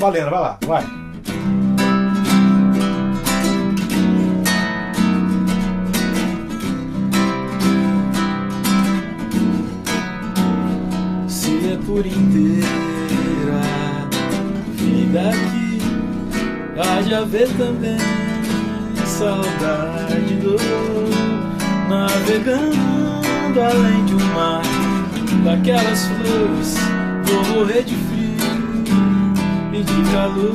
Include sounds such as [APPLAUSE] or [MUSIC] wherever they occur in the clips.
Valendo, vai lá, vai. Se é por inteira vida aqui, há de haver também saudade do navegando além de um mar daquelas flores. Vou morrer de e de calor.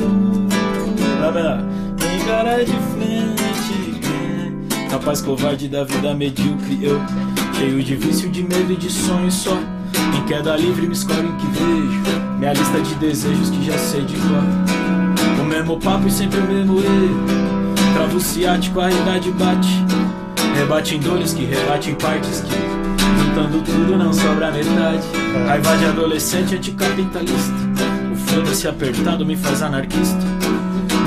Encarar de frente. Rapaz covarde da vida medíocre, eu cheio de vício, de medo e de sonho só. Em queda livre me escolhe o que vejo. Minha lista de desejos que já sei de cor. O mesmo papo e sempre o mesmo erro. Travo ciático, a idade bate. Rebate em dores que rebate em partes que Juntando tudo não sobra metade Raiva de adolescente anticapitalista O foda-se apertado me faz anarquista.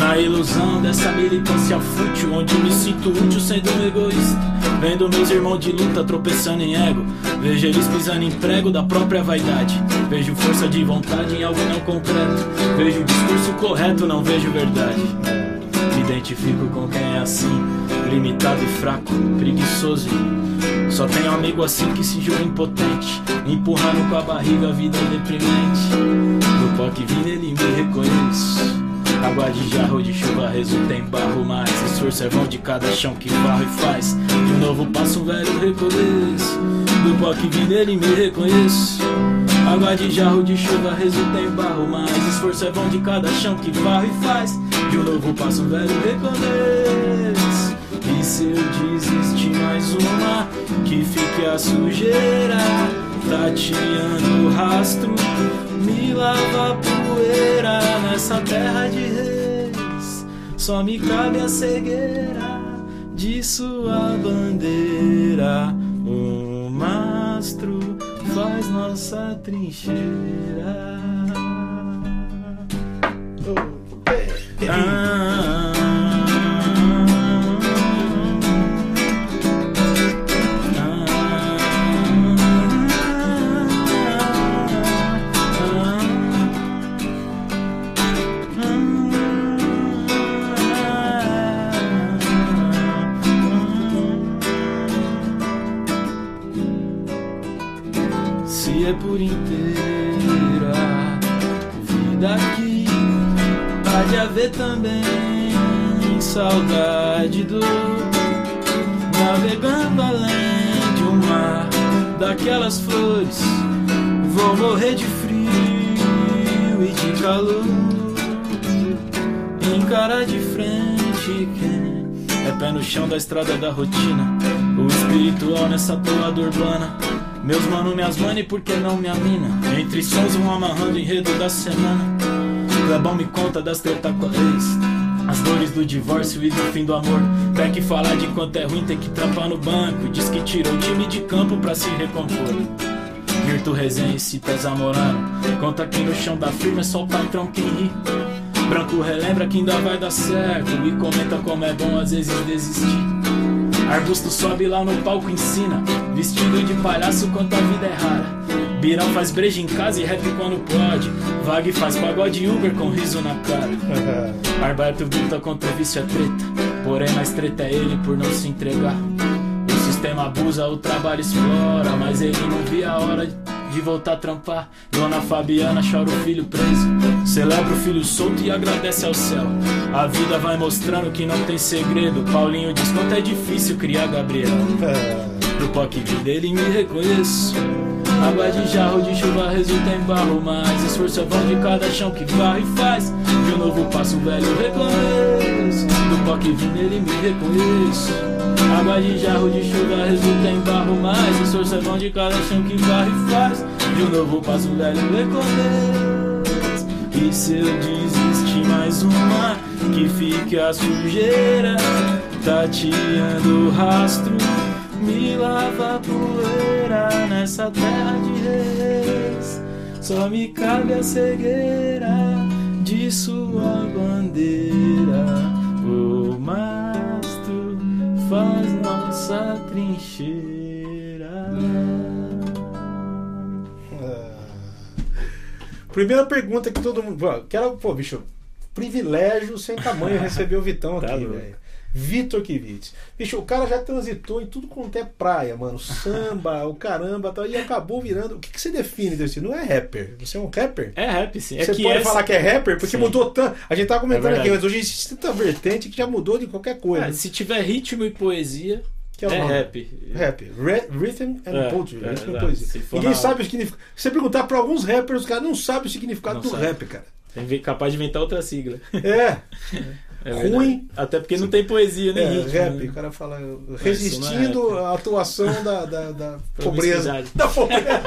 Na ilusão dessa militância fútil Onde me sinto útil sendo um egoísta. Vendo meus irmãos de luta tropeçando em ego. Vejo eles pisando em prego da própria vaidade. Vejo força de vontade em algo não concreto. Vejo o discurso correto, não vejo verdade identifico com quem é assim Limitado e fraco, preguiçoso. Só tenho amigo assim que se julga impotente Empurrando com a barriga a vida deprimente. No pó que vim nele me reconheço Água de jarro de chuva resulta em barro Mas esforço é vão de cada chão que barro e faz. De novo passo um velho recomeço. Do pó que vim nele me reconheço Água de jarro de chuva resulta em barro Mas esforço é vão de cada chão que barro e faz De novo passo um velho recomeço E se eu desistir mais uma Que fique a sujeira. Tateando o rastro Me lava a poeira. Nessa terra de reis Só me cabe a cegueira De sua bandeira. O mastro faz nossa trincheira Ah, também saudade do navegando além de um mar daquelas flores. Vou morrer de frio e de calor. Encarar de frente quem é pé no chão da estrada da rotina. O espiritual nessa toada urbana. Meus mano, minhas mãe, por que não minha mina? Entre sons vão amarrando enredo da semana. Clebão me conta das ex. As dores do divórcio e do fim do amor. Tem que falar de quanto é ruim ter que trampar no banco. Diz que tirou o time de campo pra se recompor. Virtu resenha e se pesa morando. Conta que no chão da firma é só o patrão quem ri. Branco relembra que ainda vai dar certo. E comenta como é bom às vezes desistir. Arbusto sobe lá no palco ensina Vestido de palhaço quanto a vida é rara. Birão faz breja em casa e rap quando pode. Vag faz pagode Uber com riso na cara. [LAUGHS] Alberto luta contra o vício é treta. Porém mais treta é ele por não se entregar. O sistema abusa, o trabalho explora Mas ele não via a hora de voltar a trampar. Dona Fabiana chora o filho preso Celebra o filho solto e agradece ao céu. A vida vai mostrando que não tem segredo. Paulinho diz quanto é difícil criar Gabriel. Do que vi dele me reconheço. Água de jarro de chuva resulta em barro Mas esforço é vão de cada chão que varre e faz De um novo passo velho recomeço que vi nele me reconheço. Água de jarro de chuva resulta em barro Mas esforço é vão de cada chão que varre e faz De um novo passo velho recomeço E se eu desistir mais uma Que fique a sujeira Tateando o rastro me lava a poeira nessa terra de reis. Só me cabe a cegueira de sua bandeira. O mastro faz nossa trincheira. primeira pergunta que todo mundo. Pô, Quero, pô, bicho, privilégio sem tamanho receber o Vitão Tá aqui, velho. Vitor Kivitz. Bicho, o cara já transitou em tudo quanto é praia, mano. Samba, o caramba, tal, e acabou virando. O que, que você define desse? Não é rapper. Você é um rapper? É rap, sim. É Você que pode falar que é rapper porque Sim. mudou tanto. A gente tava comentando É aqui, mas hoje existe tanta vertente que já mudou de qualquer coisa. É, se tiver ritmo e poesia, Que é o é rap. Rap, rhythm and É, poetry, é, e é, poesia. Ninguém sabe o significado. Se você perguntar pra alguns rappers, os caras não sabem o significado Não do sabe. rap, cara. É capaz de inventar outra sigla. É, [LAUGHS] É Ruim. Até porque não tem poesia nem é ritmo. rap. né? O cara fala isso resistindo é à atuação da, da, da pobreza. [LAUGHS] Da pobreza.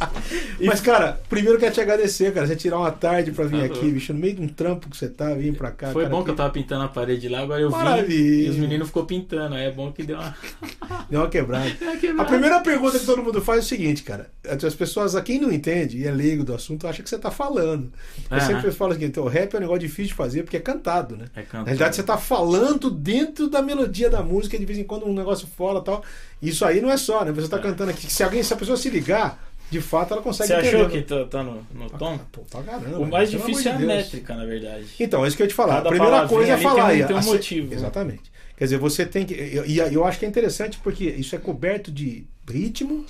[LAUGHS] Mas, cara, primeiro quero te agradecer, cara. Você tirar uma tarde pra vir Tá aqui, bicho, no meio de um trampo que você tá, vir pra cá. Foi cara, bom que eu tava pintando a parede lá, agora eu vi Maravilha. e os meninos ficou pintando. Aí é bom que deu uma. [LAUGHS] Deu uma quebrada. [LAUGHS] É quebrada. A primeira pergunta que todo mundo faz é o seguinte, cara. As pessoas, a quem não entende e é leigo do assunto, acha que você tá falando. Eu sempre falo o seguinte, o rap é um negócio difícil de fazer porque é cantado, né? É canto. Na realidade, você tá falando dentro da melodia da música, de vez em quando um negócio fora e tal. Isso aí não é só, né? Você tá cantando aqui. Se alguém, se a pessoa se ligar, de fato ela consegue Você achou entender. que tá, tá no, no tom? Pô, pra caramba. O mais difícil é a de métrica, na verdade. Então, é isso que eu ia te falar. Cada a primeira coisa é falar. tem tem um a- motivo. Exatamente. Quer dizer, você tem que. E e eu acho que é interessante porque isso é coberto de ritmo.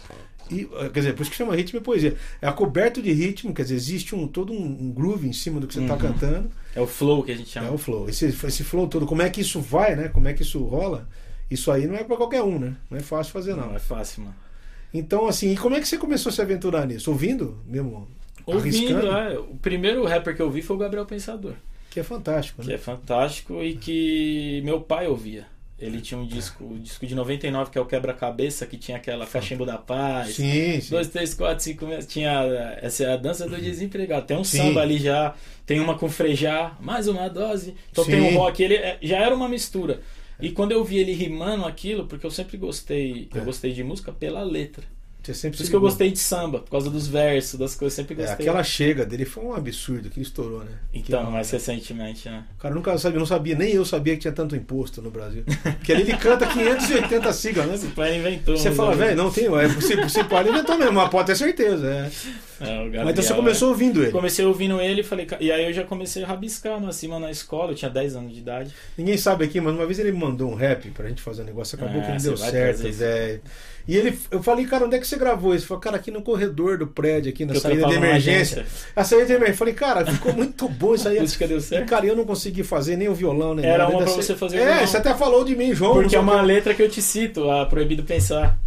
E, quer dizer, por isso que chama ritmo e poesia. É coberto de ritmo, quer dizer, existe um, todo um, um groove em cima do que você está Uhum. cantando. É o flow que a gente É chama. o flow. Esse, esse flow todo, como é que isso vai, né? Como é que isso rola? Isso aí não é pra qualquer um, né? Não é fácil fazer, não. Não, é fácil, mano. Então, assim, e como é que você começou a se aventurar nisso? Ouvindo mesmo? Ouvindo, é, o primeiro rapper que eu vi foi o Gabriel Pensador. Que é fantástico, Que né? é fantástico e que meu pai ouvia. Ele tinha um disco, o disco de 99, que é o Quebra-Cabeça, que tinha aquela Cachimbo da Paz. Sim, sim. Dois, três, quatro, cinco meses. Tinha. Essa é a dança do desempregado. Tem um Sim. samba ali já. Tem uma com frejá, mais uma dose. Então Sim. tem um rock. Ele é- já era uma mistura. E quando eu vi ele rimando aquilo, porque eu sempre gostei, É. eu gostei de música pela letra. Você sempre Por isso que eu gostei de samba, por causa dos versos, das coisas, sempre É, gostei. aquela chega dele foi um absurdo que ele estourou, né? Então, Que- mais recentemente, né? O cara nunca sabia, não sabia, nem eu sabia que tinha tanto imposto no Brasil. Porque ali ele canta 580 siglas, Esse né? pai inventou. Você fala, velho, não tem, é possível, você pode inventou mesmo, mas pode ter certeza. É. É, Gabriel, Mas então você começou ouvindo ele. Comecei ouvindo ele e falei, e aí eu já comecei a rabiscar no acima na escola, eu tinha 10 anos de idade. Ninguém sabe aqui, mas uma vez ele me mandou um rap pra gente fazer um negócio, acabou que não deu certo, velho. E ele, eu falei, cara, onde é que você gravou isso? Ele falou, cara, aqui no corredor do prédio, aqui na Que saída de emergência. A saída de emergência. Eu falei, cara, ficou [LAUGHS] muito bom isso aí. A música deu E, certo? cara, eu não consegui fazer nem o violão, nem Era nada. uma pra você fazer É, violão. você até falou de mim, João. Porque é uma letra que eu te cito, a Proibido Pensar.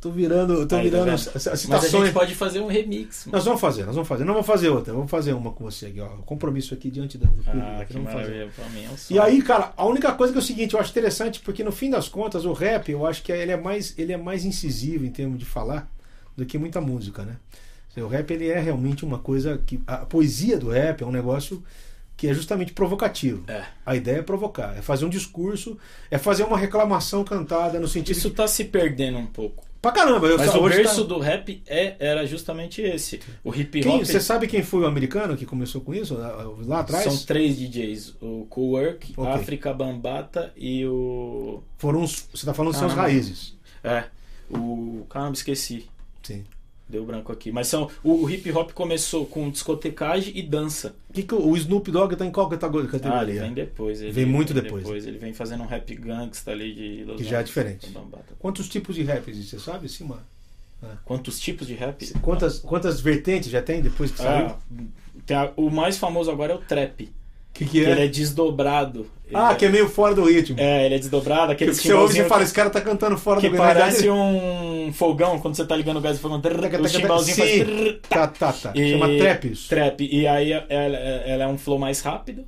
Tô virando, tô Aí, tá virando vendo? as, as Mas a citações. gente pode fazer um remix. mano. Nós vamos fazer, nós vamos fazer. Não vamos fazer outra, vamos fazer uma com você aqui, ó. Compromisso aqui diante do público. Ah, que vamos fazer. maravilha. Pra mim é um E aí, cara, a única coisa que é o seguinte, eu acho interessante, porque no fim das contas, o rap, eu acho que ele é mais, ele é mais incisivo em termos de falar do que muita música, né? O rap, ele é realmente uma coisa que. A poesia do rap é um negócio que é justamente provocativo. É. A ideia é provocar, é fazer um discurso, é fazer uma reclamação cantada no sentido. Isso de- tá se perdendo um pouco. Pra caramba, eu Mas só- o hoje berço tá- do rap é, era justamente esse. O hip Quem- hop Você sabe quem foi o americano que começou com isso? Lá atrás? são três DJs. O Cool Work, Ok. África Bambata e o... Foram os. Você tá falando dos seus Caramba. raízes. É, o... Caramba, esqueci. Sim. Deu branco aqui. Mas são o, o hip hop começou com discotecagem e dança. Que que o o Snoop Dogg tá em qual categoria? Ah, ele vem depois. Ele Vem muito depois. Ele vem fazendo um rap gangsta ali de Los Que já é diferente. Quantos tipos de rap existem? Você sabe, sim, mano? Quantos tipos de rap? Quantas, quantas vertentes já tem depois que saiu? Ah, tem a- o mais famoso agora é o trap. Que, que Que é? ele é desdobrado. Ele Ah, que é meio fora do ritmo. É, ele é desdobrado, que aquele você ouve e fala, esse cara tá cantando fora que do parece um fogão, quando você tá ligando o gás do fogão. trrr, O chimbalzinho faz trrr, Tá, tá, tá. E- Chama trap isso. trap. E aí ela, ela é um flow mais rápido.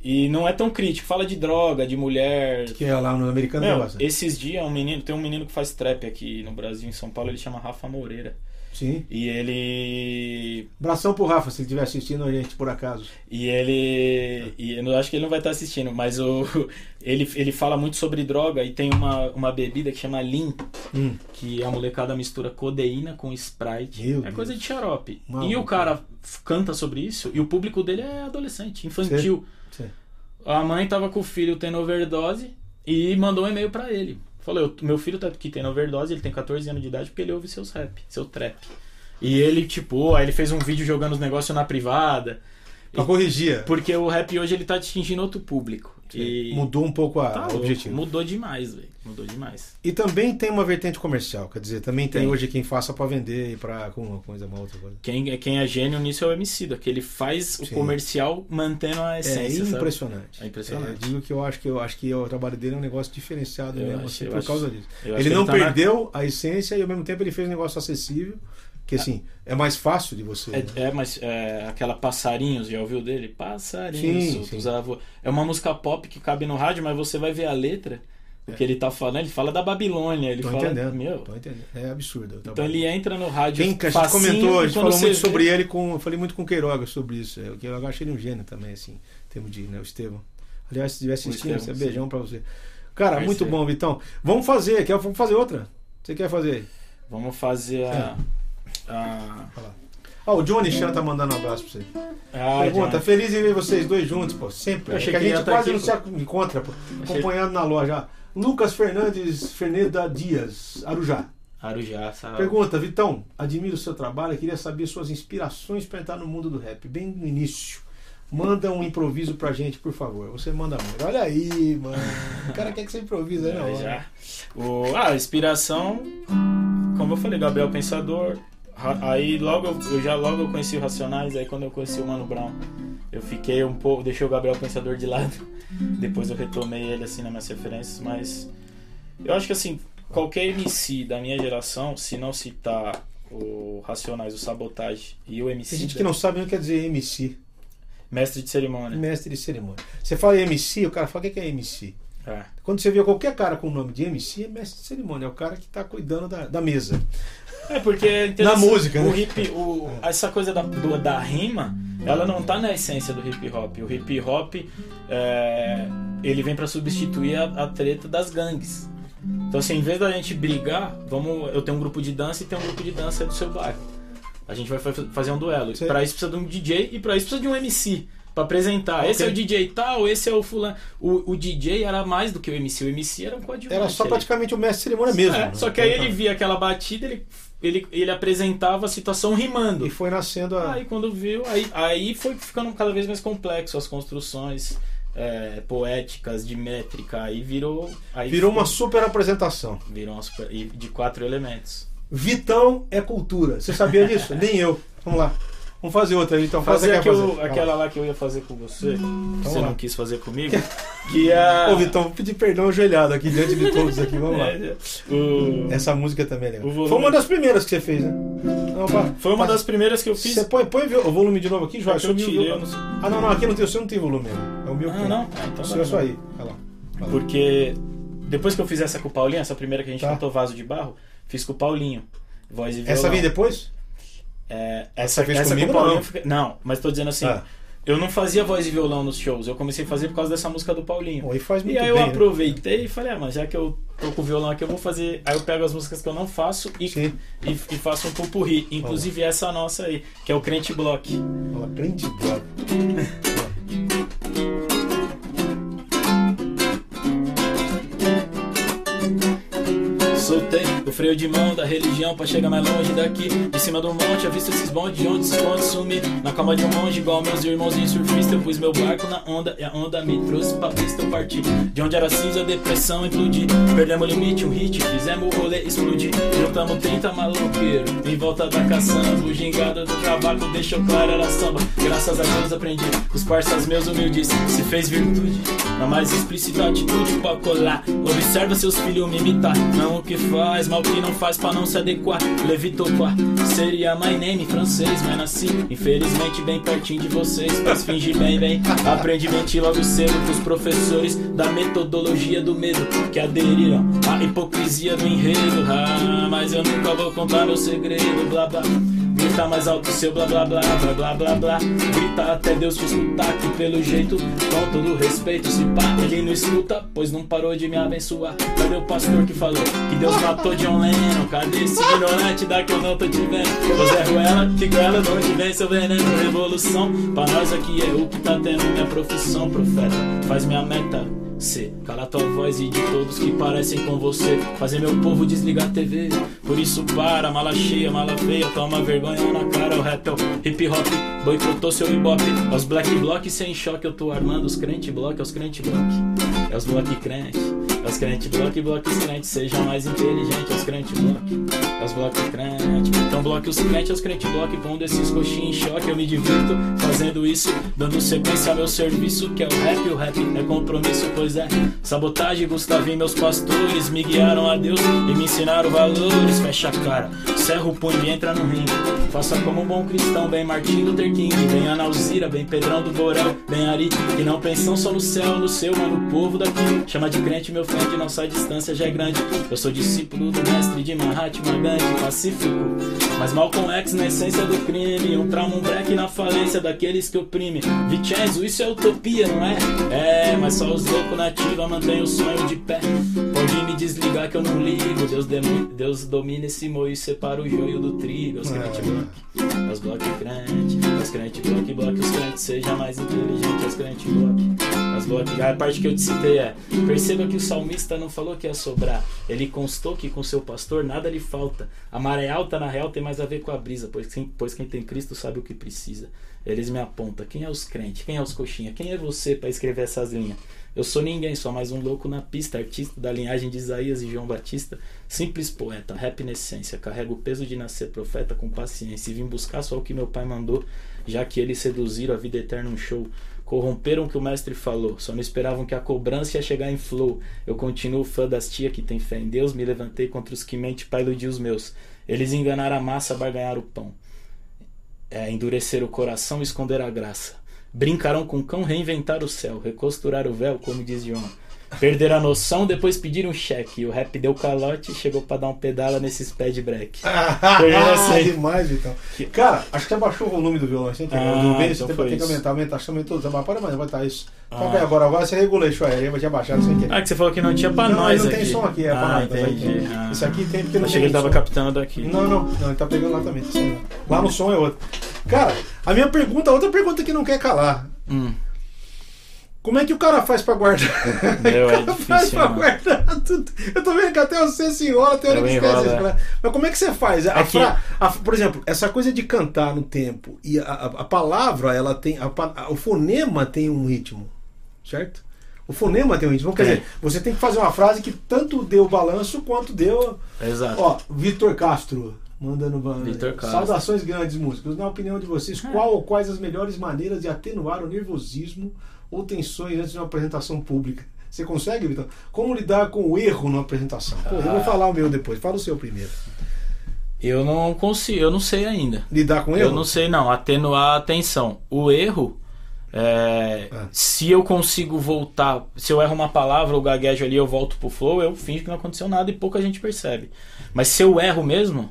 E não é tão crítico. Fala de droga, de mulher. Que é lá no americano Meu, negócio. esses dias um menino, tem um menino que faz trap aqui no Brasil, em São Paulo, ele chama Rafa Moreira. Sim. E ele. Abração pro Rafa, se ele estiver assistindo a gente, por acaso. E ele. E eu acho que ele não vai estar assistindo, mas o, [LAUGHS] ele, ele fala muito sobre droga e tem uma, uma bebida que chama Lean, Hum. que a molecada mistura codeína com Sprite. Meu é Deus. coisa de xarope. Maluco. E o cara canta sobre isso e o público dele é adolescente, infantil. Sim. A mãe tava com o filho tendo overdose e mandou um e-mail pra ele. Falou, "Eu- meu filho tá aqui tendo overdose, ele tem 14 anos de idade porque ele ouve seus rap, seu trap. E ele, tipo, aí ele fez um vídeo jogando os negócios na privada. Pra corrigir. Porque o rap hoje ele tá atingindo outro público. E Mudou um pouco a, tá o objetivo. Mudou demais, velho. Mudou demais. E também tem uma vertente comercial, quer dizer, também tem, Tem. hoje quem faça pra vender e pra com uma coisa, uma outra coisa. Quem, quem é gênio nisso é o MC que ele faz o Sim. comercial mantendo a É essência, sabe? impressionante. É impressionante. É, digo que eu acho que eu acho que o trabalho dele é um negócio diferenciado Eu mesmo, acho- assim, por acho- causa disso. Ele não tá na- perdeu a essência e ao mesmo tempo ele fez um negócio acessível, que assim, é mais fácil de você. né? É, é, mas é, aquela Passarinhos, já ouviu dele? Passarinhos. Sim, sim. É uma música pop que cabe no rádio, mas você vai ver a letra, o que ele tá falando, ele fala da Babilônia, ele Tô fala. entendendo. Meu, Tô entendendo. É absurdo. o então ele entra no rádio. Quem que a gente comentou, a gente falou muito vê- sobre ele com. Eu falei muito com o Queiroga sobre isso. é, O Queiroga eu achei ele um gênio também, assim, em termos de, né, o Estevão. Aliás, se estiver assistindo, Estevão, sim. beijão pra você. Cara, Parceiro. muito bom, Vitão. Vamos fazer, quer, vamos fazer outra? Você quer fazer? Vamos fazer a. É. a... Ah, o Johnny Chan tá mandando um abraço pra você. a Pergunta, John. feliz em ver vocês dois juntos, pô. Sempre. Eu É achei que a que ia gente quase aqui, não se encontra, pô. Acompanhando na loja. Lucas Fernandes Ferneda Dias, Arujá. Arujá, sabe? Pergunta, Vitão, admiro o seu trabalho, queria saber suas inspirações para entrar no mundo do rap, bem no início. Manda um improviso pra gente, por favor. Você manda muito. Olha aí, mano. O cara quer que você improvisa, né? [LAUGHS] Já. O, ah, inspiração, como eu falei, Gabriel Pensador. Aí logo eu- já logo eu conheci o Racionais, aí quando eu conheci o Mano Brown, eu fiquei um pouco, deixei o Gabriel Pensador de lado. [LAUGHS] Depois eu retomei ele assim nas minhas referências, mas eu acho que assim, qualquer MC da minha geração, se não citar o Racionais, o Sabotage e o MC, Tem gente que não sabe o que quer dizer MC, mestre de cerimônia. mestre de cerimônia. Você fala MC, o cara fala o que é MC. É. Quando você vê qualquer cara com o nome de MC, é mestre de cerimônia, é o cara que está cuidando da, da mesa. É porque é interessante, música, o né? hip, o, essa coisa da, do- da rima, ela não tá na essência do hip hop. O hip hop é, ele vem pra substituir a, a treta das gangues. Então assim, em vez da gente brigar, vamos, eu tenho um grupo de dança e tem um grupo de dança do seu bairro. A gente vai fa- fazer um duelo. Pra isso precisa de um DJ e pra isso precisa de um MC. Pra apresentar. Esse é o. DJ tal, esse é o fulano. O, o DJ era mais do que o MC. O MC era um coadjuvante. Era só praticamente o mestre de cerimônia mesmo. É, né? só que aí ele via aquela batida, ele, ele, ele apresentava a situação rimando. E foi nascendo a. Aí quando viu, aí, aí foi ficando cada vez mais complexo as construções é, poéticas, de métrica, aí virou. Aí Virou ficou- uma super apresentação. Virou uma super, de quatro elementos. Vitão é cultura. Você sabia disso? [LAUGHS] Nem eu. Vamos lá. Vamos fazer outra. Faz Fazer a quer aquilo- fazer. Aquela lá. que eu ia fazer com você, que você lá. não quis fazer comigo, [LAUGHS] que é. Ô, Vitão, vou pedir perdão ajoelhado aqui diante de todos aqui. Vamos lá. [LAUGHS] É, o- Essa música também é legal. Volume- Foi uma das primeiras que você fez, né? Não, pá, Foi uma pá, das primeiras que eu fiz. Você põe, põe o volume de novo aqui, Jorge. Eu Você tirei, eu não sei. Ah, não, não. Aqui não tem, o seu não tem volume. É o meu Ah, não? Ah, então o seu é só aí. Olha lá. Porque depois que eu fiz essa com o Paulinho, essa primeira que a gente Tá. cantou Vaso de Barro, fiz com o Paulinho. Voz e violão. Essa vem depois? É, essa fez essa comigo, com o Paulinho. não? fica- Não, mas tô dizendo assim. Ah. Eu não fazia voz e violão nos shows. Eu comecei a fazer por causa dessa música do Paulinho. Pô, e faz muito E aí bem, eu né? aproveitei e falei, ah, mas já que eu tô com o violão aqui, eu vou fazer. Aí eu pego as músicas que eu não faço e, e, e faço um pupurri. Inclusive essa nossa aí, que é o Crente Block. Olha lá, prende [LAUGHS] o freio de mão da religião pra chegar mais longe daqui. De cima do monte, avisto esses bondes de onde se esconde sumir. Na calma de um monge, igual meus irmãozinhos surfistas. Eu pus meu barco na onda e a onda me trouxe pra pista. Eu parti de onde era cinza, depressão, implodi. Perdemos o limite, um hit, fizemos o rolê explodir. Juntamos 30 maloqueiros em volta da caçamba. O gingado do cavaco deixou claro, era samba. Graças a Deus aprendi, os parças meus humildes se fez virtude. Na mais explícita atitude pra colar. Observa seus filhos me imitar. Não o que faz, mal que não faz pra não se adequar. Levitou quá. Seria my name em francês, mas nasci infelizmente bem pertinho de vocês. Mas fingi bem, bem. Aprendi mentir logo cedo pros professores da metodologia do medo que aderiram à hipocrisia do enredo. Ah, mas eu nunca vou contar meu segredo, blá blá. Grita mais alto seu blá blá blá blá blá blá blá. Grita até Deus te escutar, que pelo jeito, com todo respeito, se pá, ele não escuta, pois não parou de me abençoar. Cadê o pastor que falou que Deus matou John Lennon? Cadê esse ignorante da que eu não tô te vendo? José Ruela, que ela de onde vem seu veneno? Revolução, pra nós aqui é o que tá tendo minha profissão, profeta. Faz minha meta. C. Cala tua voz e de todos que parecem com você. Fazer meu povo desligar a TV. Por isso para, mala cheia, mala feia. Toma vergonha vergonha na cara. O rap é o hip hop, boicotou seu ibope. É os black block sem choque, eu tô armando os crente block, é os crente block. É os block crente, é os crente block, block os crentes. Sejam mais inteligentes, é os crente block. É os block crente. Então bloque os crentes, é os crente block. Pondo esses coxinhos em choque, eu me divirto fazendo isso. Dando sequência ao meu serviço, que é o rap. O rap é compromisso, pois é. Sabotagem, Gustavinho, meus pastores me guiaram a Deus e me ensinaram valores. Fecha a cara, cerra o punho e entra no ringue. Faça como um bom cristão, bem Martin Luther King, bem Ana Alzira, bem Pedrão do Borel, bem Ari, que não pensam só no céu, no seu, mas no povo daqui. Chama de crente, meu friend, nossa distância já é grande. Eu sou discípulo do mestre de Mahatma Gandhi, pacífico. Mas Malcolm X na essência do crime, um trauma, um break na falência daqueles que oprimem. Vincenzo, isso é utopia, não é? É, mas só os loucos nativos mantêm o sonho de pé. Pode me desligar que eu não ligo. Deus, Deus domina esse moio e separa o joio do trigo. Os crente block, os block crente, os crente block, block, os crentes seja mais inteligente, os crente block, A parte que eu te citei é: perceba que o salmista não falou que ia sobrar. Ele constou que com seu pastor nada lhe falta. A maré alta, na real, tem mais a ver com a brisa, pois quem, pois quem tem Cristo sabe o que precisa. Eles me apontam. Quem é os crentes? Quem é os coxinha? Quem é você para escrever essas linhas? Eu sou ninguém, só mais um louco na pista, artista da linhagem de Isaías e João Batista, simples poeta, rap na essência, carrego o peso de nascer profeta com paciência e vim buscar só o que meu pai mandou, já que eles seduziram a vida eterna um show. Corromperam o que o mestre falou, só não esperavam que a cobrança ia chegar em flow. Eu continuo fã das tia que tem fé em Deus, me levantei contra os que mente para iludir os meus. Eles enganaram a massa, barganhar o pão. É, endurecer o coração e esconder a graça. Brincarão com o cão, reinventar o céu, recosturar o véu, como diz João. Perderam a noção, depois pediram um cheque. O rap deu calote e chegou pra dar um pedala nesses de break. [LAUGHS] ah, demais, então. Cara, acho que já baixou o volume do violão. Assim, ah, do bem, então tem que aumentar, aumentar, acho que aumentou. Você para mais, vai estar isso. Ah. Toca aí agora, agora você regulou isso aí, vai tinha baixado sem querer. Ah, que você falou que não tinha pra não, nós não aqui. Não tem som aqui, é ah, pra nós. Entendi. Ah. Isso aqui tem porque não Achei que ele tava captando daqui. Não, não, não, ele tá pegando lá também. Tá lá no som é outro. Cara, a minha pergunta, outra pergunta que não quer calar. Hum. Como é que o cara faz pra guardar? [LAUGHS] Meu, é difícil, faz pra guardar tudo. Eu tô vendo que até você se enrola, até hora que esquece. É. Mas como é que você faz? A Aqui... fra... a, por exemplo, essa coisa de cantar no tempo e a, a, a palavra, ela tem. O fonema tem um ritmo, certo? O fonema tem um ritmo. Quer dizer, você tem que fazer uma frase que tanto deu balanço quanto deu. Exato. Ó, Vitor Castro. Mandando Vitor saudações grandes músicos. Na opinião de vocês, É. qual ou quais as melhores maneiras de atenuar o nervosismo ou tensões antes de uma apresentação pública? Você consegue, Vitor? Como lidar com o erro numa apresentação? Pô, eu vou Ah. falar o meu depois. Fala o seu primeiro. Eu não consigo, eu não sei ainda. Lidar com o erro? Eu não sei não, atenuar a tensão. O erro, é, Ah. se eu consigo voltar, se eu erro uma palavra ou gaguejo ali, eu volto pro flow, eu finjo que não aconteceu nada e pouca gente percebe. Mas se eu erro mesmo,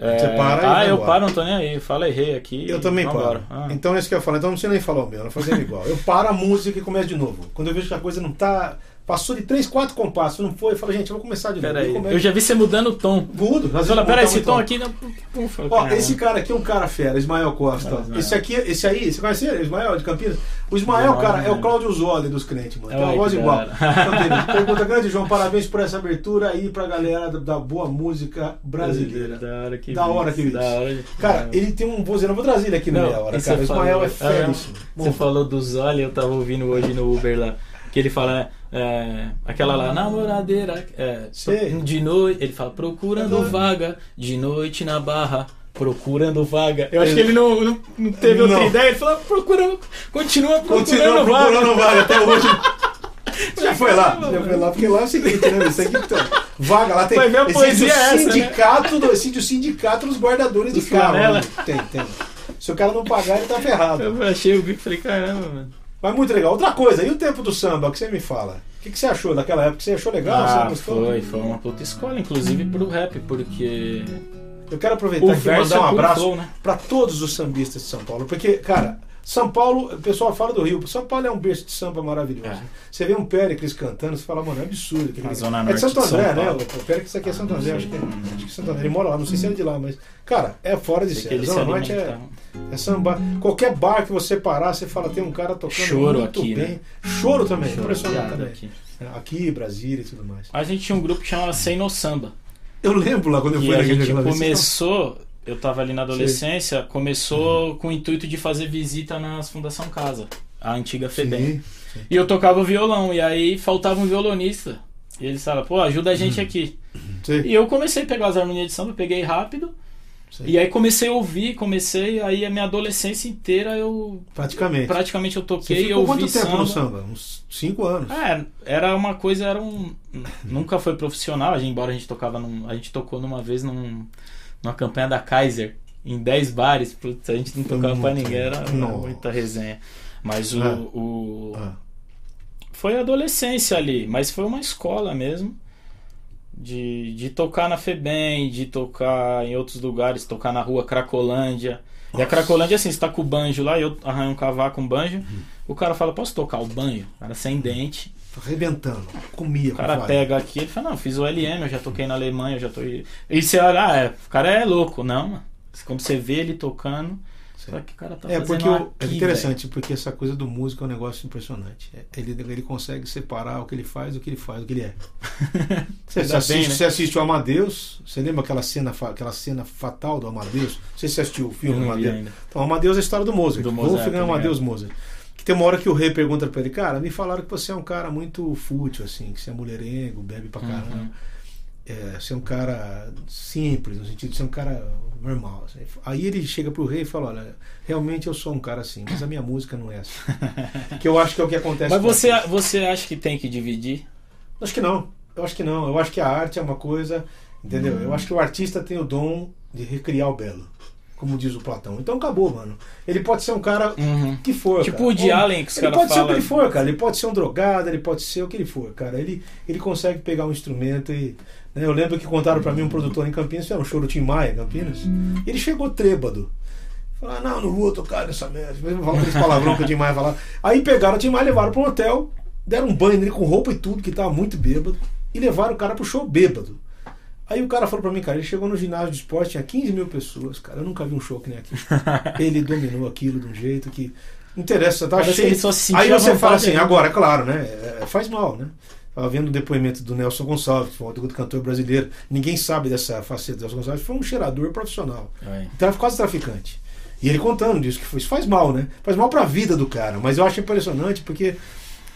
é, Você para e ah, eu embora. paro, não tô nem aí, fala errei aqui. Eu também paro. Ah. Então é isso que eu falar. Então não precisa nem falar o meu, não fazendo igual. Eu paro a música e começo de novo. Quando eu vejo que a coisa não tá. Passou de 3, 4 compassos, não foi, eu falo, gente, eu vou começar de novo. Peraí, Eu já vi você mudando o tom. Mudo. fala, peraí, esse tom aqui. Não, fala, Ó, caramba. esse cara aqui é um cara fera, Ismael Costa. ó. Ismael. Esse aqui, esse aí, você conhece ele? Ismael de Campinas? O Ismael, cara, é o não. Cláudio Zoli dos crentes, mano. Tem uma voz igual. Campinas. [LAUGHS] Pergunta grande, João, parabéns por essa abertura aí pra galera da, boa música brasileira. Da hora que Da hora que. Da hora. Cara, ele tem um vozeirão, vou trazer ele aqui Não, meia hora, cara. Ismael é falou- feríssimo. Você falou dos olhos, eu tava ouvindo hoje no Uber lá. Que ele fala, é, aquela lá, namoradeira, é, de noite, ele fala, procurando vaga, de noite na barra, procurando vaga. Eu acho que ele não, não, não teve outra Não. ideia, ele falou, procurando, continua procurando Continua procurando vaga. vaga até hoje. [LAUGHS] Já foi lá, já foi lá, porque lá é o seguinte, né? Isso aqui, então, vaga lá tem. Vai ver a poesia o essa, né? sindicato, do, existe o sindicato dos guardadores Dos de carro. né? Tem, tem. Se o cara não pagar, ele tá ferrado. Eu achei o bico e falei, caramba, mano. Mas muito legal. Outra coisa, e o tempo do samba, o que você me fala? O que, que você achou daquela época? Você achou legal? Ah, você foi, foi uma puta escola, inclusive pro rap, porque Eu quero aproveitar e mandar um é abraço flow, né? para todos os sambistas de São Paulo. Porque, cara, São Paulo, o pessoal fala do Rio, São Paulo é um berço de samba maravilhoso. É. Você vê um Péricles cantando, você fala, mano, é absurdo. Zona é de Santo de São André, né? O Péricles aqui é Santo André, sei. acho que, é, acho que é Santo André. Ele mora lá, não sei se é de lá, mas, cara, é fora de que série. Zona Norte é, alimentavam. É samba. Qualquer bar que você parar, você fala, tem um cara tocando Choro muito aqui, bem. né? Choro também, Choro impressionante também. aqui. Aqui, Brasília e tudo mais. A gente tinha um grupo que chamava Sem No Samba. Eu lembro lá quando eu E fui a gente vez. começou. eu tava ali na adolescência, começou com o intuito de fazer visita nas Fundação Casa, a antiga FEBEM. Sim, sim. E eu tocava violão, e aí faltava um violonista. E eles falaram, pô, ajuda a gente aqui. Sim. E eu comecei a pegar as harmonias de samba, peguei rápido. Sim. E aí comecei a ouvir, comecei, aí a minha adolescência inteira eu. Praticamente. Praticamente eu Você toquei, ficou eu quanto ouvi tempo samba. no samba? Uns cinco anos. É, era uma coisa, era um. Nunca foi profissional, a gente- embora a gente tocava num. A gente tocou numa vez num, numa campanha da Kaiser, em 10 bares, a gente não tocava pra muito- ninguém, era muita resenha. Mas o. Ah. o Ah, foi adolescência ali, mas foi uma escola mesmo. De, de tocar na FEBEM, de tocar em outros lugares, tocar na rua Cracolândia. E a Nossa. Cracolândia, assim, você tá com o banjo lá, eu arranho um cavaco com banjo, o cara fala, posso tocar o banjo? O cara sem dente. Tô arrebentando. Comia. O cara pega aqui, ele fala, não, fiz o LM, eu já toquei na Alemanha, eu já tô. E você olha, ah, é, o cara é louco, não, mano. Quando você vê ele tocando, você que o cara tá É, fazendo porque o- aqui, é interessante, porque essa coisa do músico é um negócio impressionante. É, Ele, ele consegue separar o que ele faz do que ele faz, do que ele é. [LAUGHS] Você, Ainda assiste, bem, né? você assiste o Amadeus, você lembra aquela cena, aquela cena fatal do Amadeus? Não sei se você assistiu o filme Amadeus. ainda. Então, Amadeus é a história do Mozart. Do Mozart, Wolfgang tá Amadeus Mozart. Que tem uma hora que o rei pergunta pra ele, cara, me falaram que você é um cara muito fútil, assim, que você é mulherengo, bebe pra caramba. Uhum. É, ser um cara simples, no sentido de ser um cara normal. assim. Aí ele chega pro rei e fala, olha, realmente eu sou um cara assim, mas a minha música não é assim. [LAUGHS] que eu acho que é o que acontece Mas você, você acha que tem que dividir? Acho que não. Eu acho que não. Eu acho que a arte é uma coisa, entendeu? Eu acho que o artista tem o dom de recriar o belo, como diz o Platão. Então acabou, mano. Ele pode ser um cara Uhum. que for. Tipo cara. o de Ou- Allen, que os Ele pode ser o que ele for, cara. Ele pode ser um drogado, ele pode ser o que ele for, cara. Ele, ele consegue pegar um instrumento e. né, Eu lembro que contaram pra mim um produtor em Campinas, que era um show do Tim Maia, em Campinas. E ele chegou trêbado. Falou, ah, não, não vou tocar nessa merda. Mesmo falando aqueles palavrão que o Tim Maia falava. Aí pegaram o Tim Maia, levaram pra um hotel, deram um banho nele com roupa e tudo, que tava muito bêbado, e levaram o cara pro show bêbado. Aí o cara falou pra mim, cara, ele chegou no ginásio de esporte, tinha 15 mil pessoas, cara. Eu nunca vi um show que nem aquilo. [LAUGHS] ele dominou aquilo de um jeito que. Não interessa, tá cheio. Aí você fala assim, ali. agora, é claro, né? é, faz mal, né? Tava vendo o depoimento do Nelson Gonçalves, que foi outro cantor brasileiro. Ninguém sabe dessa faceta do Nelson Gonçalves. Foi um cheirador profissional. É. Quase traficante. E ele contando disso, que foi, isso faz mal, né? Faz mal pra vida do cara. Mas eu acho impressionante porque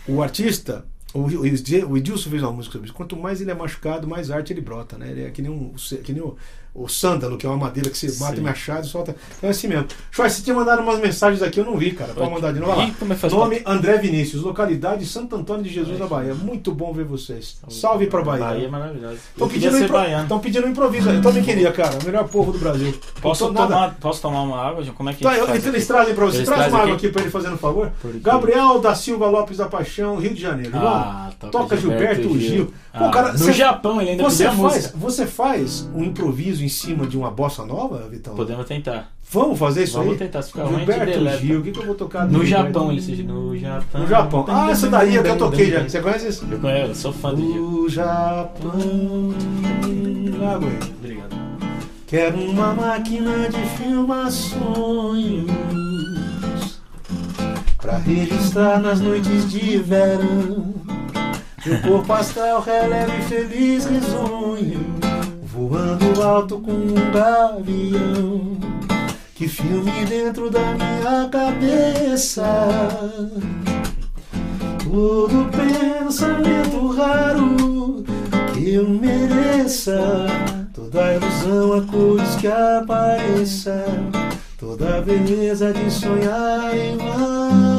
o artista, o, Edilson fez uma música sobre isso. Quanto mais ele é machucado, mais arte ele brota, né? Ele é que nem, um, que nem o sândalo, que é uma madeira que você mata Sim. machado e solta. Então é assim mesmo. Choy, você tinha mandado umas mensagens aqui, eu não vi, cara. Pode mandar de novo. Lá. É Nome André Vinícius, localidade Santo Antônio de Jesus, na Bahia. Muito bom ver vocês. Salve pra Bahia. Bahia é maravilhosa. Estão pedindo, impro... tão pedindo improviso. Eu também queria, cara. O melhor povo do Brasil. Posso tô nada- tomar, posso tomar uma água? João? Como é que Tá, eu, faz eles trazem pra você. Eles Traz uma água aqui? aqui pra ele fazendo um favor. Gabriel da Silva Lopes da Paixão, Rio de Janeiro. Ah, toca toca Gilberto, Gilberto Gil. Gil. Pô, Ah, cara, no você- Japão ele ainda Você faz, música. você faz um improviso em cima de uma bossa nova, Vitão? Podemos tentar. Vamos fazer isso Vamos aí? tentar, se ficar Gilberto. Gil, o que, que eu vou tocar? No Gilberto? Japão ele No Japão. No Japão. Ah, essa daí é eu toquei já. Você conhece isso? Eu conheço, eu sou fã do Gil. O Japão. Ah. Obrigado. Quero uma máquina de filmar sonhos Pra registrar nas noites de verão Meu corpo astral releve feliz risonho Voando alto com um gavião. Que filme dentro da minha cabeça. Todo pensamento raro que eu mereça. Toda ilusão a cores que apareça. Toda beleza de sonhar em vão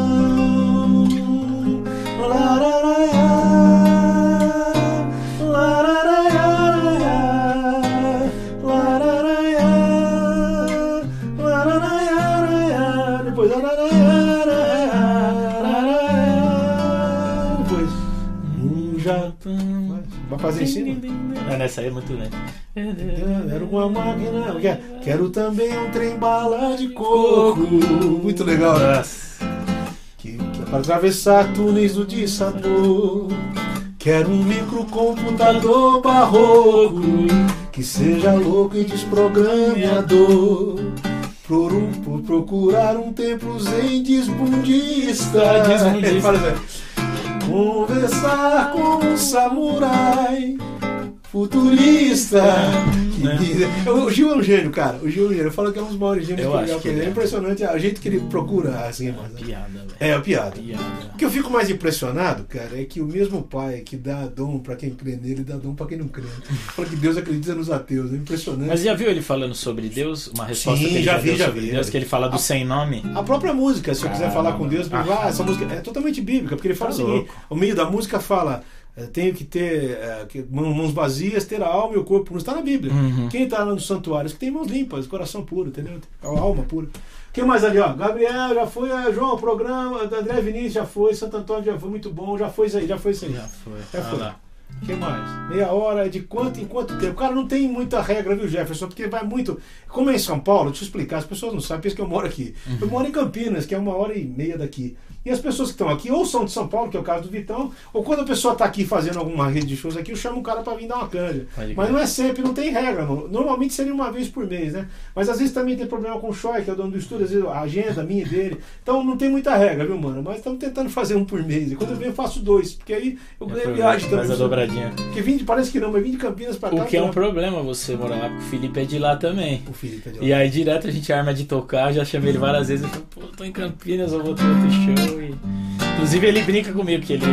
Fazer em cima? É, nessa aí é muito lento. Era uma máquina. Quer- Quero também um trem bala de coco. Muito legal, né? Nossa. Que, que é para atravessar túneis do dissador. Quero um microcomputador barroco. Que seja louco e desprograme a dor. Por, um- por procurar um templo zen desbundista. [LAUGHS] Desbundista. Conversar com um samurai futurista. Que Né? vida. O Gil é um gênio, cara. O Gil é um gênio. Eu falo que é um dos maiores gênios Eu que que ele. É é. impressionante a jeito que ele procura as rimas. né? Piada, velho. É, a piada. Piada. O que eu fico mais impressionado, cara, é que o mesmo pai que dá dom pra quem crê nele, dá dom pra quem não crê. Fala que Deus acredita nos ateus. É impressionante. Mas já viu ele falando sobre Deus? Uma resposta Sim, que ele já já, vi, já sobre vi. Deus, que ele fala do A- sem nome. A própria música, se eu quiser Caramba. falar com Deus, ah, essa música é totalmente bíblica, porque ele fala Tá o seguinte: o meio da música fala. Eh, Tenho que ter mão- mãos vazias, ter a alma e o corpo puro. Está na Bíblia. Uhum. Quem está lá nos santuários? Que tem mãos limpas, coração puro, entendeu? A alma pura. Quem mais ali, ó? Gabriel já foi, ah, João, programa, André Vinícius já foi, Santo Antônio já foi, muito bom, já foi isso aí, já foi isso aí. Já foi. Já Ah foi. que mais? Meia hora, de quanto em quanto tempo? Cara, não tem muita regra, viu, Jefferson? Porque vai muito. Como é em São Paulo, deixa eu explicar, as pessoas não sabem, pensa que eu moro aqui. Eu moro em Campinas, que é uma hora e meia daqui. E as pessoas que estão aqui, ou são de São Paulo, que é o caso do Vitão, ou quando a pessoa está aqui fazendo alguma rede de shows aqui, eu chamo o cara para vir dar uma canja. Mas não é sempre, não tem regra, não. Normalmente seria uma vez por mês, né? Mas às vezes também tem problema com o Choi, que é o dono do estúdio, às vezes a agenda minha e dele. Então não tem muita regra, viu, mano? Mas estamos tentando fazer um por mês. E quando eu venho, eu faço dois, porque aí eu ganho viagem também. Faz a dobradinha. Porque vim de, parece que não, mas vim de Campinas pra cá. O que é um pra- problema você morar lá, porque o Felipe é de lá também. O Felipe é de lá. E aí direto a gente arma de tocar, eu já chamei ele várias vezes, eu falo, pô, tô em Campinas, eu vou ter outro show. E... Inclusive ele brinca comigo, que ele,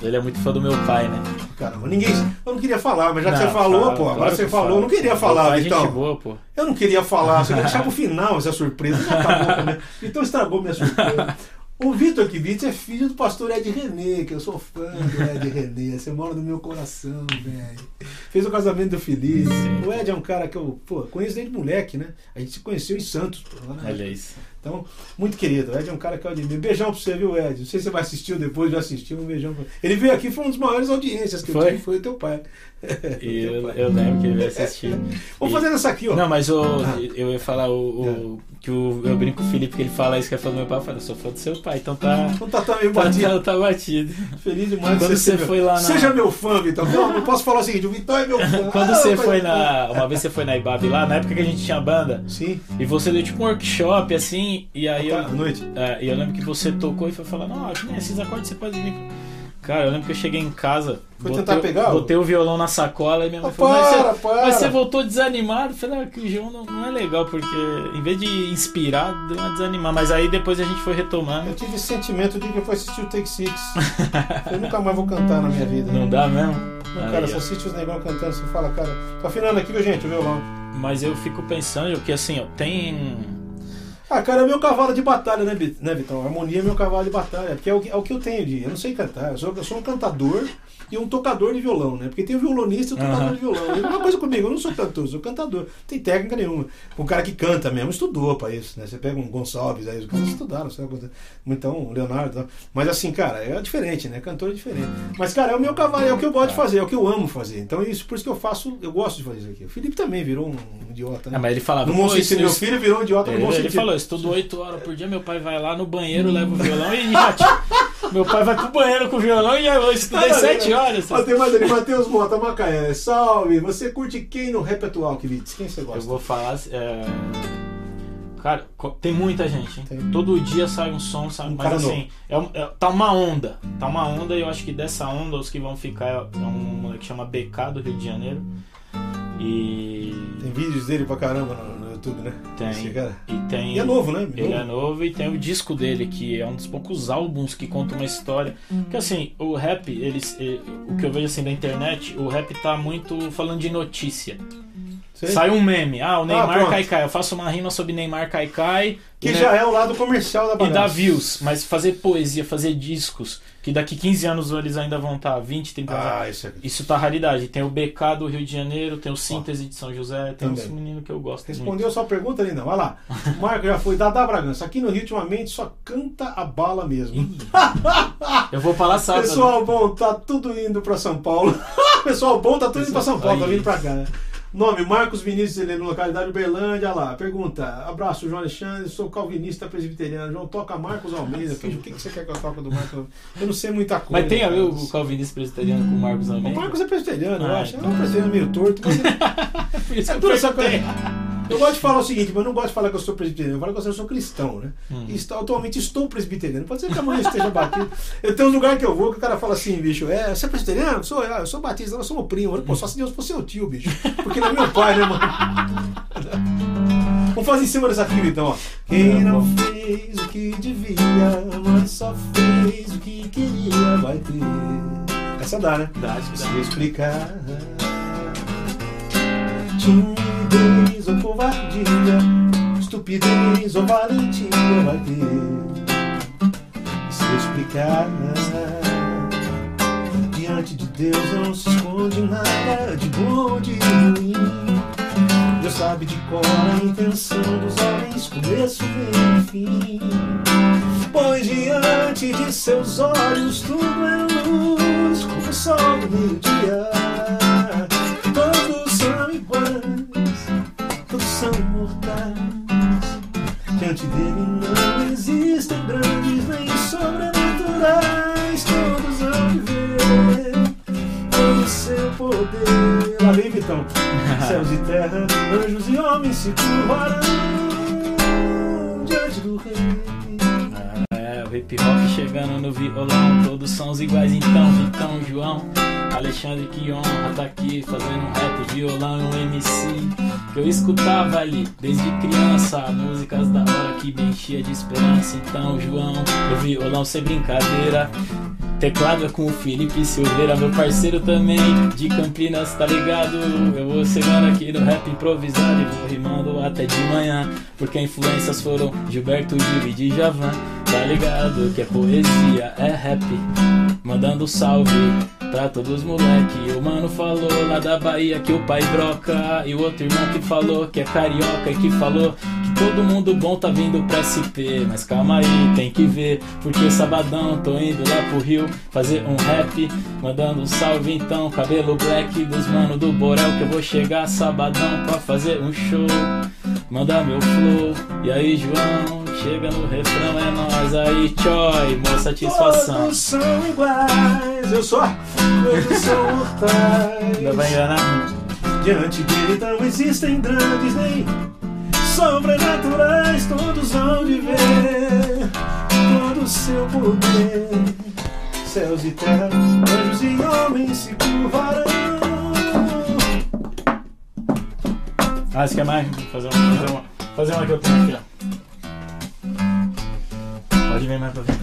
ele é muito fã do meu pai, né? Caramba, ninguém. Eu não queria falar, mas já que Não, você falou, fala, pô, agora claro você falou, eu não queria falar, é então. boa, pô. Eu não queria falar, você quer deixar pro final essa surpresa. Acabou minha- [LAUGHS] Então estragou minha surpresa. [LAUGHS] O Vitor Kivitz é filho do pastor Ed René, que eu sou fã do Ed René. Você mora no meu coração, velho. Fez o casamento do. Sim. O Ed é um cara que eu pô, conheço desde moleque, né? A gente se conheceu em Santos. Pô, na- Olha isso. Então, muito querido. O Ed é um cara que eu admiro. Beijão pra você, viu, Ed? Não sei se você vai assistir ou depois já assistiu. Um beijão pra Ele veio aqui, foi uma das maiores audiências que eu Foi? tive, foi o teu pai. E [LAUGHS] eu, eu lembro que ele veio assistir. Vamos fazer essa aqui, ó. Não, mas o, Ah. eu ia falar o, o- que o, eu brinco com o Felipe que ele fala isso que é fã do meu pai, eu falo, eu sou fã do seu pai, então tá. Não tá também Tá, batido. tá, tá batido. Feliz demais de Quando você meu- foi lá na- Seja meu fã, Vitão. Não, eu posso falar o seguinte: o Vitão é meu fã. Quando Ah, você foi fã. na. Uma vez você foi na Ibabe lá, na época que a gente tinha banda, Sim, e você deu tipo um workshop assim, e aí à eu. noite. É, e eu lembro que você tocou e foi falar, não, acho que nem esses acordes você pode vir. Cara, eu lembro que eu cheguei em casa, Foi botei, tentar pegar, botei o violão na sacola e minha mãe Ah, falou, mas para, você, para. mas você voltou desanimado. Eu falei, ah, que o João não, não é legal, porque em vez de inspirar, deu uma desanimar. Mas aí depois a gente foi retomando. Eu tive esse sentimento de que eu fui assistir o Take Six. eu nunca mais vou cantar na minha vida. Não dá mesmo? Não, Aí, cara, você assiste os negão cantando, você fala, cara, tô afinando aqui, viu, gente, o violão. Mas eu fico pensando que assim, ó, tem. Ah, cara, é meu cavalo de batalha, né, né Vitão? A harmonia é meu cavalo de batalha, porque é o que, é o que eu tenho de. Eu não sei cantar, eu sou, eu sou um cantador e um tocador de violão, né? Porque tem o violonista e o tocador Aham. de violão. É uma coisa comigo, eu não sou cantor, eu sou cantador. Não tem técnica nenhuma. Um cara que canta mesmo estudou pra isso, né? Você pega um Gonçalves aí, os caras estudaram, sabe? Então, o Leonardo. Mas assim, cara, é diferente, né? Cantor é diferente. Mas, cara, é o meu cavalo, é o que eu gosto de fazer, é o que eu amo fazer. Então, isso, por isso que eu faço, eu gosto de fazer isso aqui. O Felipe também virou um idiota, né? Ah, mas ele falava, No bom "Pô, sentido, isso- meu filho virou um idiota no Ele, bom ele sentido. falou, estudo 8 horas por dia, meu pai vai lá no banheiro, leva o violão e já. meu pai vai pro banheiro com o violão e eu estudei 7 horas. Ó, tem mais ali, Matheus Mota, Macaé. Salve! Você curte quem no atual, Kivitz? Quem você Eu gosta? vou falar. é, Cara, tem muita gente, hein? Tem. Todo dia sai um som, sabe? Um Mas assim, é é- tá uma onda. Tá uma onda e eu acho que dessa onda os que vão ficar é é um moleque que chama BK do Rio de Janeiro. E. Tem vídeos dele pra caramba no YouTube, né? Tem. Esse cara. E tem. E é novo, né? Ele é novo e tem o disco dele, que é um dos poucos álbuns que conta uma história. Porque assim, o rap, eles, eh, o que eu vejo assim da internet, o rap tá muito falando de notícia. Sei. Sai um meme, ah, o Neymar pronto. cai cai. Eu faço uma rima sobre Neymar cai cai. Que né, já é o lado comercial da E bagaça. dá views, mas fazer poesia, fazer discos, que daqui 15 anos eles ainda vão estar, 20, 30 anos. Ah, isso aqui. Isso tá raridade. Tem o BK do Rio de Janeiro, tem o Síntese de São José, tem Também. uns meninos que eu gosto muito. Respondeu a sua pergunta ali, não. Vai lá. [LAUGHS] Marco já foi. Dadá Bragança. Aqui no Rio, ultimamente, só canta a bala mesmo. Eu vou falar sábado. Pessoal bom, tá tudo indo pra São Paulo. [LAUGHS] Pessoal bom, tá tudo indo pra São Paulo, tá vindo pra cá. né? Nome: Marcos Vinícius Heleno, localidade Uberlândia. Lá, pergunta: Abraço, João Alexandre, sou calvinista presbiteriano. João, toca Marcos Almeida. Filho, o que que você quer que eu toque do Marcos Almeida? Eu não sei muita coisa. Mas tem a ver o calvinista presbiteriano com o Marcos O Almeida? Marcos é presbiteriano, eu Ah, acho. É então. um presbiteriano meio torto, mas ele [LAUGHS] É eu toda essa perguntei. Eu gosto de falar o seguinte, mas eu não gosto de falar que eu sou presbiteriano, eu falo que eu sou cristão, né? Hum. E estou- atualmente estou presbiteriano. Pode ser que amanhã eu esteja batido. Eu tenho um lugar que eu vou que o cara fala assim, bicho, é, você é presbiteriano? Sou, eu, eu sou batista, nós somos primo. Pô, só se Deus fosse seu tio, bicho. Porque não é meu pai, né, mano? Vamos fazer em cima dessa fila então, ó. Quem não fez o que devia, mas só fez o que queria, vai ter. Essa dá, né? Dá, acho que dá. Se explicar. Timidez ou covardia, estupidez ou valentia vai ter. Se explicar. Diante de Deus não se esconde nada de bom ou de ruim. Deus sabe de cor a intenção dos homens, começo, meio e fim. Pois diante de seus olhos tudo é luz, como o sol do meio-dia. Todos são iguais, todos são mortais. Diante dele não existem grandes nem sobrenaturais. Todos hão de ver todo o seu poder. Lá vem, Vitão. [LAUGHS] Céus e terra, anjos e homens se curvarão diante do rei. É, o hip hop chegando no violão, todos são os iguais então, Vitão, João, Alexandre que honra tá aqui fazendo um rap, violão e um MC eu escutava ali desde criança, músicas da hora que me enchia de esperança. Então, João, o violão sem brincadeira. Teclado é com o Felipe Silveira, meu parceiro também de Campinas, tá ligado? Eu vou chegando aqui no rap improvisado e vou rimando até de manhã. Porque influências foram Gilberto Gil e Djavan, tá ligado? Que é poesia, é rap, mandando salve pra todos os moleque. O mano falou lá da Bahia que o pai broca, e o outro irmão que falou que é carioca e que falou que todo mundo bom tá vindo pra SP. Mas calma aí, tem que ver, porque sabadão tô indo lá pro Rio fazer um rap, mandando um salve então, cabelo black dos mano do Borel que eu vou chegar sabadão pra fazer um show. Manda meu flow, e aí João, chega no refrão, é nós aí, tchoi, mó satisfação. Todos são iguais, eu só, todos são mortais. Ainda vai enganar? Diante dele não existem grandes nem sobrenaturais, todos vão de ver todo o seu poder. Céus e terra, anjos e homens se curvarão. Ah, você quer mais? Fazer uma, fazer uma, fazer uma que eu tenho aqui, ó. Pode vir mais pra ver.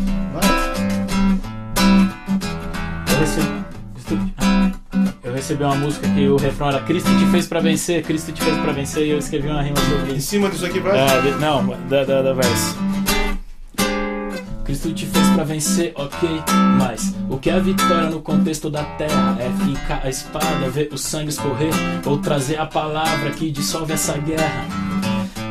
Eu recebi, eu recebi uma música que o refrão era Cristo te fez pra vencer, Cristo te fez pra vencer, e eu escrevi uma rima sobre Em isso. cima disso aqui vai. É, de- não, da, da, da verso. Cristo te fez pra vencer, ok, mas o que é a vitória no contexto da terra? É fincar a espada, ver o sangue escorrer, ou trazer a palavra que dissolve essa guerra?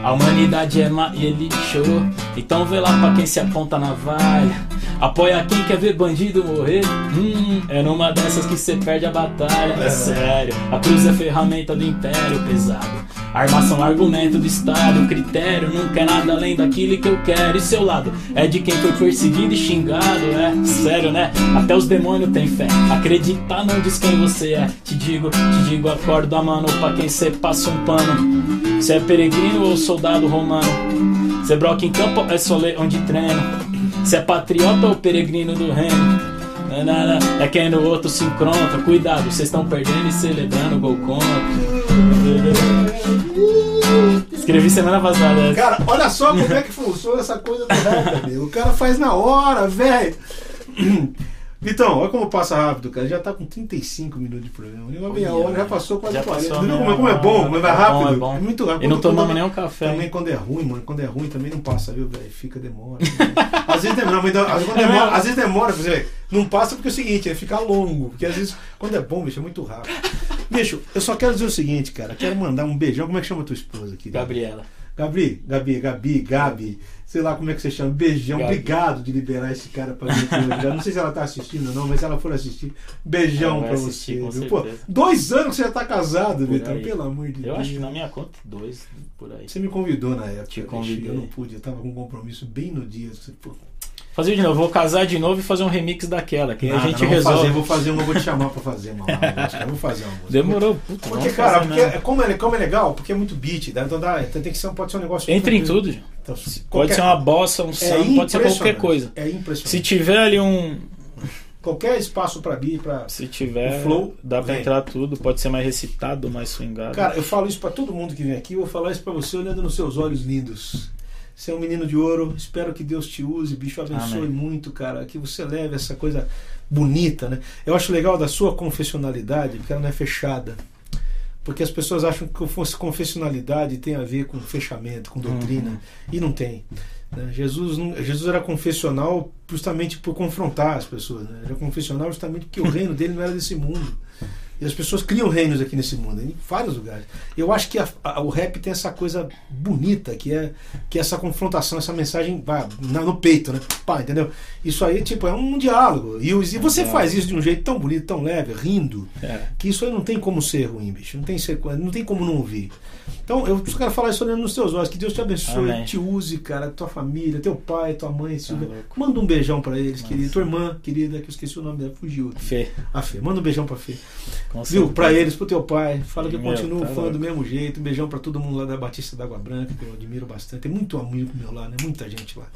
A humanidade é má e ele chorou, então vê lá pra quem se aponta na navalha. Apoia quem quer ver bandido morrer. Hum, é numa dessas que cê perde a batalha. É sério, a cruz é ferramenta do império pesado. Armação, argumento do Estado, critério nunca é nada além daquilo que eu quero. E seu lado é de quem foi perseguido e xingado, é sério, né? Até os demônios têm fé. Acreditar não diz quem você é. Te digo, te digo, acorda, mano, pra quem cê passa um pano. Cê é peregrino ou soldado romano? Cê broca em campo ou é só ler onde treino? Cê é patriota ou peregrino do reino? Nanana, É quem no outro se encontra. Cuidado, vocês estão perdendo e celebrando o gol contra. Escrevi semana passada essa. Cara, olha só como é que funciona essa coisa do rap. O cara faz na hora, velho. Vitão, olha como passa rápido, cara. Já tá com 35 minutos de programa. Nem uma meia hora, já passou quase já 40. passou como, como é bom, como é hora. rápido. É bom, é bom. muito rápido. E não tomamos quando- nenhum café. Também hein? quando é ruim, mano. Quando é ruim também não passa, viu, velho? Fica demora. às vezes demora, mas às vezes, [LAUGHS] É demora, às vezes demora, você. Não passa porque é o seguinte, é ficar longo. Porque às vezes, quando é bom, bicho, é muito rápido. Bicho, eu só quero dizer o seguinte, cara. Quero mandar um beijão. Como é que chama a tua esposa aqui? Gabriela. Gabi, Gabi, Gabi, Gabi, sei lá como é que você chama, beijão, obrigado de liberar esse cara pra mim. Eu Não sei se ela tá assistindo ou não, mas se ela for assistir, beijão pra assistir, você. Pô, dois anos que você já tá casado, Vitor, pelo amor de Eu Deus. acho que na minha conta, dois por aí. Você me convidou na época, Te convidei. eu não pude, eu tava com um compromisso bem no dia. Você, pô, Fazer de novo, vou casar de novo e fazer um remix daquela, que aí a Nada, gente não resolve. Fazer, vou fazer uma, vou te chamar pra fazer uma, uma música. Eu vou fazer uma música. Demorou, puta, Porque, cara, porque, mesmo. como, é, como é legal, porque é muito beat, né? então dá, tem que ser, pode ser um negócio. Entra em tudo, João. Então, Pode qualquer- ser uma bossa, um é samba, pode ser qualquer coisa. É impressionante. Se tiver ali um. Qualquer espaço pra beat, pra. Se tiver, flow dá pra vem. entrar tudo. Pode ser mais recitado, mais swingado. Cara, eu falo isso pra todo mundo que vem aqui, eu vou falar isso pra você olhando nos seus olhos lindos. Você é um menino de ouro, espero que Deus te use, bicho abençoe Amém. muito, cara, que você leve essa coisa bonita, né? Eu acho legal da sua confessionalidade, porque ela não é fechada. Porque as pessoas acham que fosse confessionalidade tem a ver com fechamento, com doutrina, Uhum. e não tem. né? Jesus, não- Jesus era confessional justamente por confrontar as pessoas. Né? Era confessional justamente porque o reino dele não era desse mundo. E as pessoas criam reinos aqui nesse mundo, em vários lugares. Eu acho que a- a- o rap tem essa coisa bonita, que é, que é essa confrontação, essa mensagem vai, na- no peito, né? Pá, entendeu? Isso aí, tipo, é um diálogo. E, e você Exato. faz isso de um jeito tão bonito, tão leve, rindo, É. que isso aí não tem como ser ruim, bicho. Não tem, ser, não tem como não ouvir. Então, eu só quero falar isso olhando nos teus olhos. Que Deus te abençoe, Amém. te use, cara, tua família, teu pai, tua mãe. Silvia. Tá louco. Manda um beijão pra eles, Nossa. querida. Tua irmã, querida, que eu esqueci o nome dela, fugiu. Fê, A Fê. Manda um beijão pra Fê. com Viu? Pra eles, pro teu pai. Fala que eu Meu, continuo tá fã louco. do mesmo jeito. Um beijão pra todo mundo lá da Batista da Água Branca, que eu admiro bastante. Tem muito amigo meu lá, né? Muita gente lá.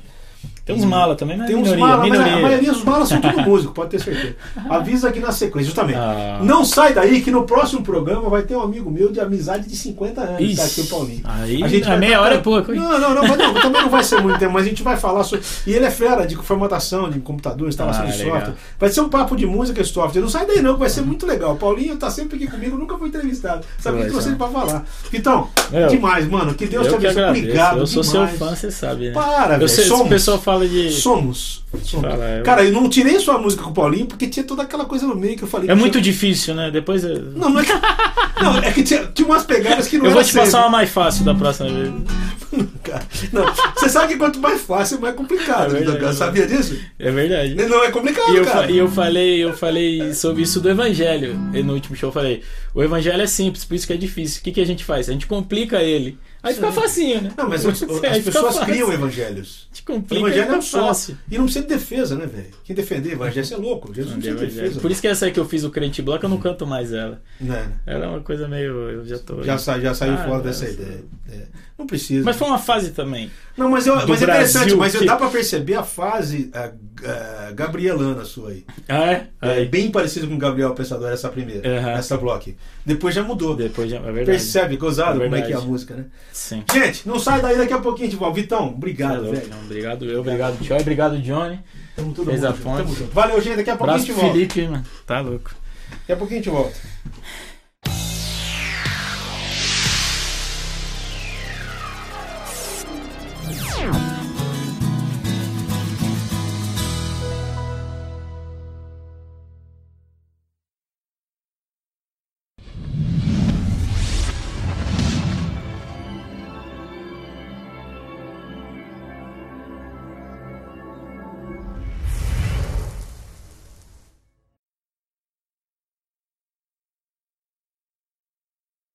Tem uns mala também, mas Tem uns minoria, malas, mas minoria. a maioria dos malas são tudo [LAUGHS] músico, pode ter certeza. Avisa aqui na sequência, justamente. Ah. Não sai daí que no próximo programa vai ter um amigo meu de amizade de 50 anos, que tá aqui o Ixi, Paulinho. aí A gente a vai meia hora é pouco, hein? Não, não, não, mas não, [LAUGHS] também não vai ser muito tempo, mas a gente vai falar sobre. E ele é fera de formatação de computador, instalação Ah, de legal. software. Vai ser um papo de música e software. Não sai daí não, que vai ser muito legal. O Paulinho tá sempre aqui comigo, nunca foi entrevistado. Sabe o que trouxe é. ele pra falar? Meu, demais, mano. Que Deus te abençoe. Obrigado. eu sou demais. seu fã, você sabe, né? Para, eu velho. Pessoal fala de. Somos. Somos. Fala, eu- Cara, eu não tirei sua música com o Paulinho porque tinha toda aquela coisa no meio que eu falei. É muito difícil, né? Depois eu, Não, não é que. Não, é que tinha, tinha umas pegadas que não eu vou te passar sempre. uma mais fácil da próxima vez. [LAUGHS] Não, você sabe que quanto mais fácil, mais complicado. É verdade, Sabia disso? É verdade. Não é complicado, E eu, cara. e eu falei, eu falei sobre isso do evangelho. E no último show eu falei, o evangelho é simples, por isso que é difícil. O que, que a gente faz? A gente complica ele. Aí fica facinho, né? Não, mas [LAUGHS] as fica pessoas criam evangelhos. A O complica evangelho é um só. E não precisa de defesa, né, velho? Quem defender evangelho, é louco. Jesus não Não, precisa de defesa. Por isso que essa aí que eu fiz o crente bloco, eu não canto mais ela. Né? Ela é uma coisa meio. Eu já tô. Já, sa- já saiu Ah, fora dessa essa- ideia. É. Não precisa. Mas foi uma fase também. Não, mas, eu, mas é interessante, mas que- dá pra perceber a fase ah, ah, gabrielana sua aí. Ah, é? É bem parecido com o Gabriel Pensador, essa primeira, Aham. essa bloco. Depois já mudou. Depois já. É verdade. Percebe, gozado, É como é que é a música, né? Sim. Gente, não sai daí daqui a pouquinho a gente volta. Vitão, obrigado, louco, velho. não. Obrigado eu, obrigado Tio, obrigado Johnny. Tamo todo Fez mundo a junto, ponte. tamo junto. Valeu, gente. Daqui a pouquinho a gente volta. Felipe, mano. Tá louco. Daqui a pouquinho a gente volta.